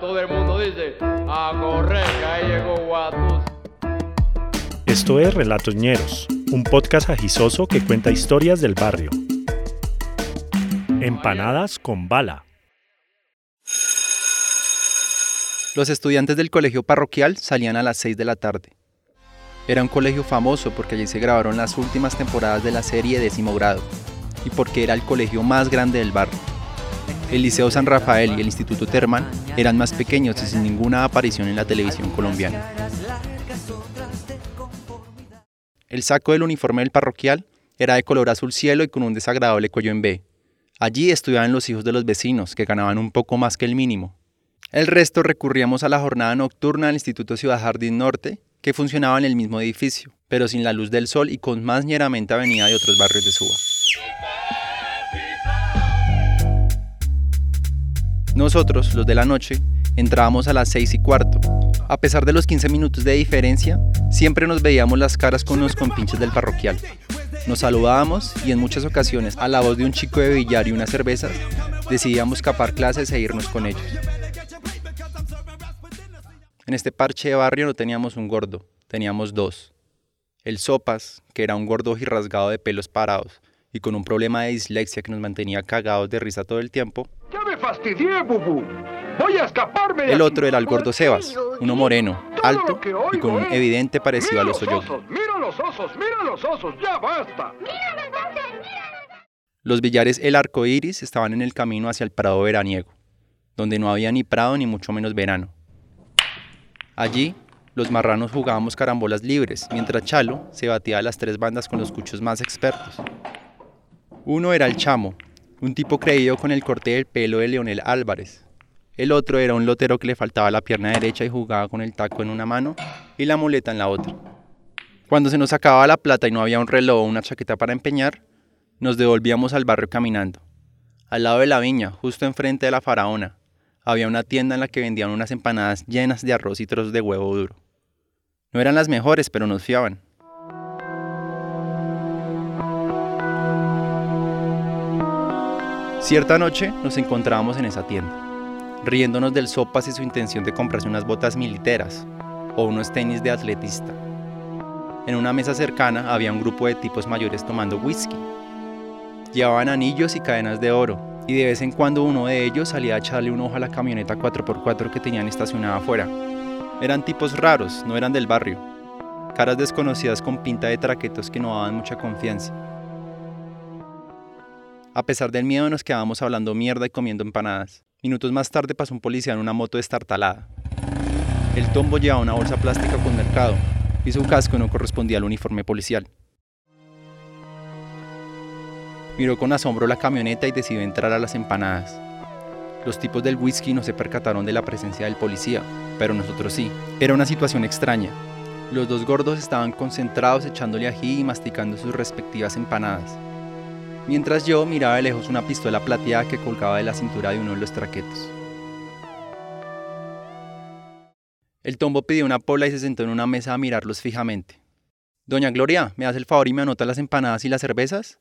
Todo el mundo dice, a correr, que ahí llegó Guatus. Esto es Relatos Ñeros, un podcast agisoso que cuenta historias del barrio. Empanadas con bala. Los estudiantes del colegio parroquial salían a las 6 de la tarde. Era un colegio famoso porque allí se grabaron las últimas temporadas de la serie Décimo Grado y porque era el colegio más grande del barrio. El Liceo San Rafael y el Instituto Terman eran más pequeños y sin ninguna aparición en la televisión colombiana. El saco del uniforme del parroquial era de color azul cielo y con un desagradable cuello en B. Allí estudiaban los hijos de los vecinos, que ganaban un poco más que el mínimo. El resto recurríamos a la jornada nocturna del Instituto Ciudad Jardín Norte, que funcionaba en el mismo edificio, pero sin la luz del sol y con más ñeramente avenida de otros barrios de Suba. Nosotros, los de la noche, entrábamos a las 6 y cuarto. A pesar de los 15 minutos de diferencia, siempre nos veíamos las caras con los compinches del parroquial. Nos saludábamos y en muchas ocasiones, a la voz de un chico de billar y unas cervezas, decidíamos capar clases e irnos con ellos. En este parche de barrio no teníamos un gordo, teníamos dos. El Sopas, que era un gordo rasgado de pelos parados y con un problema de dislexia que nos mantenía cagados de risa todo el tiempo, ¡Ya me fastidié, Bubu! ¡Voy a escaparme de El otro era el gordo Sebas, uno moreno, alto y con un es, evidente parecido ¡Mira a! ¡Mira los osos! ¡Mira los osos! ¡Ya basta! Los billares El Arco Iris estaban en el camino hacia el Prado veraniego, donde no había ni prado ni mucho menos verano. Allí, los marranos jugábamos carambolas libres, mientras Chalo se batía a las tres bandas con los cuchos más expertos. Uno era el Chamo, un tipo creído con el corte del pelo de Leonel Álvarez. El otro era un lotero que le faltaba la pierna derecha y jugaba con el taco en una mano y la muleta en la otra. Cuando se nos acababa la plata y no había un reloj o una chaqueta para empeñar, nos devolvíamos al barrio caminando. Al lado de la viña, justo enfrente de la faraona, había una tienda en la que vendían unas empanadas llenas de arroz y trozos de huevo duro. No eran las mejores, pero nos fiaban. Cierta noche nos encontrábamos en esa tienda, riéndonos del sopas y su intención de comprarse unas botas militeras o unos tenis de atletista. En una mesa cercana había un grupo de tipos mayores tomando whisky. Llevaban anillos y cadenas de oro, y de vez en cuando uno de ellos salía a echarle un ojo a la camioneta 4x4 que tenían estacionada afuera. Eran tipos raros, no eran del barrio. Caras desconocidas con pinta de traquetos que no daban mucha confianza. A pesar del miedo nos quedábamos hablando mierda y comiendo empanadas. Minutos más tarde pasó un policía en una moto destartalada. El tombo llevaba una bolsa plástica con mercado y su casco no correspondía al uniforme policial. Miró con asombro la camioneta y decidió entrar a las empanadas. Los tipos del whisky no se percataron de la presencia del policía, pero nosotros sí. Era una situación extraña. Los dos gordos estaban concentrados echándole ají y masticando sus respectivas empanadas, mientras yo miraba de lejos una pistola plateada que colgaba de la cintura de uno de los traquetos. El tombo pidió una pola y se sentó en una mesa a mirarlos fijamente. Doña Gloria, ¿me hace el favor y me anota las empanadas y las cervezas?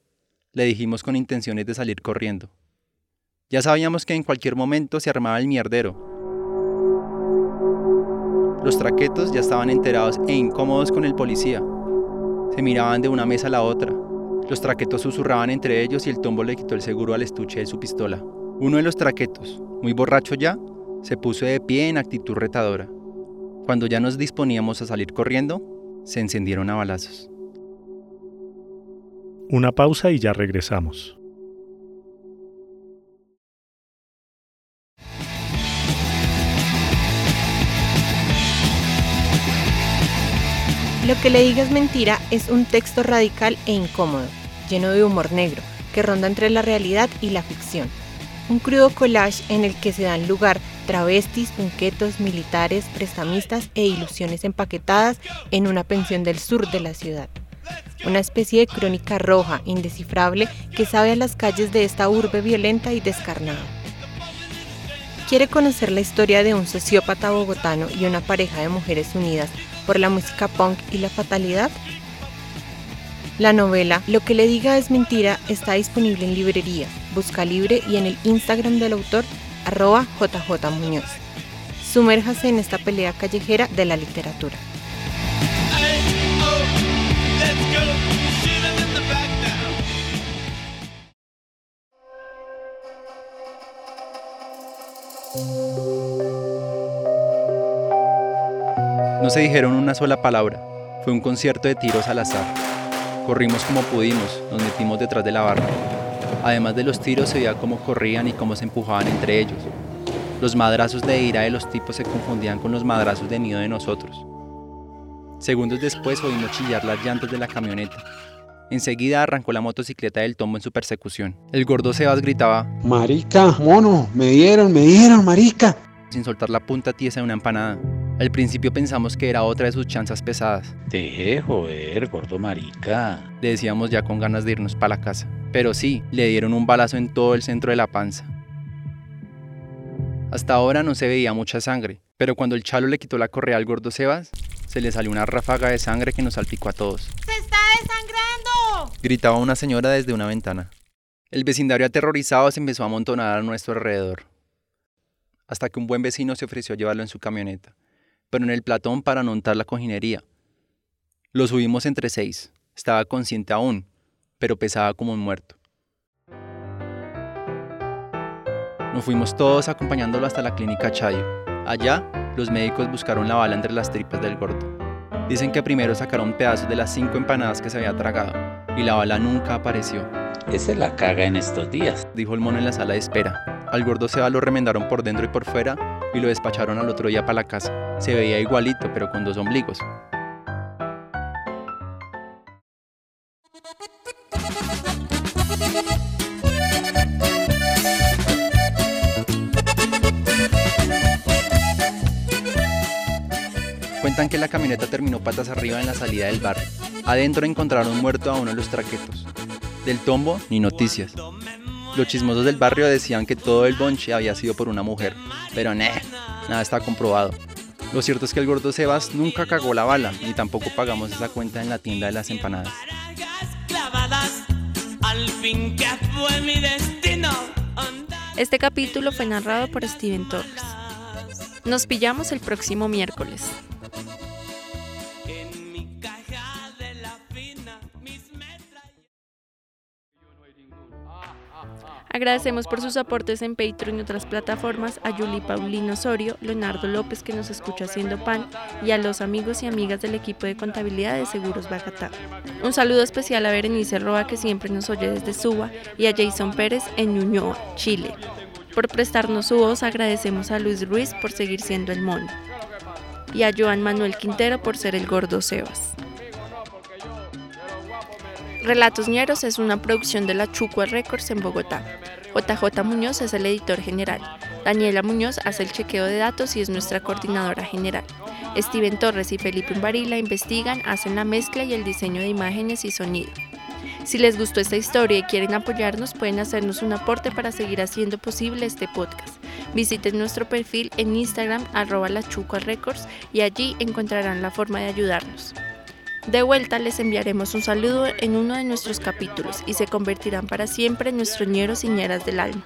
Le dijimos con intenciones de salir corriendo. Ya sabíamos que en cualquier momento se armaba el mierdero. Los traquetos ya estaban enterados e incómodos con el policía. Se miraban de una mesa a la otra. Los traquetos susurraban entre ellos y el tombo le quitó el seguro al estuche de su pistola. Uno de los traquetos, muy borracho ya, se puso de pie en actitud retadora. Cuando ya nos disponíamos a salir corriendo, se encendieron a balazos. Una pausa y ya regresamos. Lo que le digas mentira es un texto radical e incómodo, lleno de humor negro, que ronda entre la realidad y la ficción. Un crudo collage en el que se dan lugar travestis, punquetos, militares, prestamistas e ilusiones empaquetadas en una pensión del sur de la ciudad. Una especie de crónica roja, indescifrable, que sabe a las calles de esta urbe violenta y descarnada. ¿Quiere conocer la historia de un sociópata bogotano y una pareja de mujeres unidas por la música punk y la fatalidad? La novela Lo que le diga es mentira está disponible en librería, Busca Libre y en el Instagram del autor arroba JJ Muñoz. Sumérjase en esta pelea callejera de la literatura. No se dijeron una sola palabra. Fue un concierto de tiros al azar. Corrimos como pudimos, nos metimos detrás de la barra. Además de los tiros se veía cómo corrían y cómo se empujaban entre ellos. Los madrazos de ira de los tipos se confundían con los madrazos de miedo de nosotros. Segundos después oímos chillar las llantas de la camioneta. Enseguida arrancó la motocicleta del tombo en su persecución. El gordo Sebas gritaba, Marica, mono, me dieron, me dieron, marica. sin soltar la punta tiesa de una empanada. Al principio pensamos que era otra de sus chanzas pesadas. Deje joder, gordo marica. Le decíamos ya con ganas de irnos para la casa. Pero sí, le dieron un balazo en todo el centro de la panza. Hasta ahora no se veía mucha sangre, pero cuando el chalo le quitó la correa al gordo Sebas, se le salió una ráfaga de sangre que nos salpicó a todos. ¡Se está desangrando! Gritaba una señora desde una ventana. El vecindario aterrorizado se empezó a amontonar a nuestro alrededor. Hasta que un buen vecino se ofreció a llevarlo en su camioneta, pero en el platón para no untar la cojinería. Lo subimos entre seis. Estaba consciente aún, pero pesaba como un muerto. Nos fuimos todos acompañándolo hasta la clínica Chayo. Allá, los médicos buscaron la bala entre las tripas del gordo. Dicen que primero sacaron pedazos de las cinco empanadas que se había tragado, y la bala nunca apareció, Ese la caga en estos días. dijo el mono en la sala de espera. Al gordo Seba lo remendaron por dentro y por fuera y lo despacharon al otro día para la casa. Se veía igualito, pero con dos ombligos. Cuentan que la camioneta terminó patas arriba en la salida del barrio. Adentro encontraron muerto a uno de los traquetos. Del tombo, ni noticias. Los chismosos del barrio decían que todo el bonche había sido por una mujer, pero nah, nada está comprobado. Lo cierto es que el gordo Sebas nunca cagó la bala, ni tampoco pagamos esa cuenta en la tienda de las empanadas. Este capítulo fue narrado por Steven Torres. Nos pillamos el próximo miércoles. Agradecemos por sus aportes en Patreon y otras plataformas a Yuli Paulino Osorio, Leonardo López que nos escucha haciendo pan y a los amigos y amigas del equipo de contabilidad de Seguros Bogotá. Un saludo especial a Berenice Roa que siempre nos oye desde Suba y a Jason Pérez en Ñuñoa, Chile. Por prestarnos su voz agradecemos a Luis Ruiz por seguir siendo el mono y a Joan Manuel Quintero por ser el gordo Sebas. Relatos Ñeros es una producción de la Chucua Records en Bogotá. JJ Muñoz es el editor general. Daniela Muñoz hace el chequeo de datos y es nuestra coordinadora general. Steven Torres y Felipe Umbarila investigan, hacen la mezcla y el diseño de imágenes y sonido. Si les gustó esta historia y quieren apoyarnos, pueden hacernos un aporte para seguir haciendo posible este podcast. Visiten nuestro perfil en Instagram, arroba Records, y allí encontrarán la forma de ayudarnos. De vuelta les enviaremos un saludo en uno de nuestros capítulos y se convertirán para siempre en nuestros ñeros y ñeras del alma.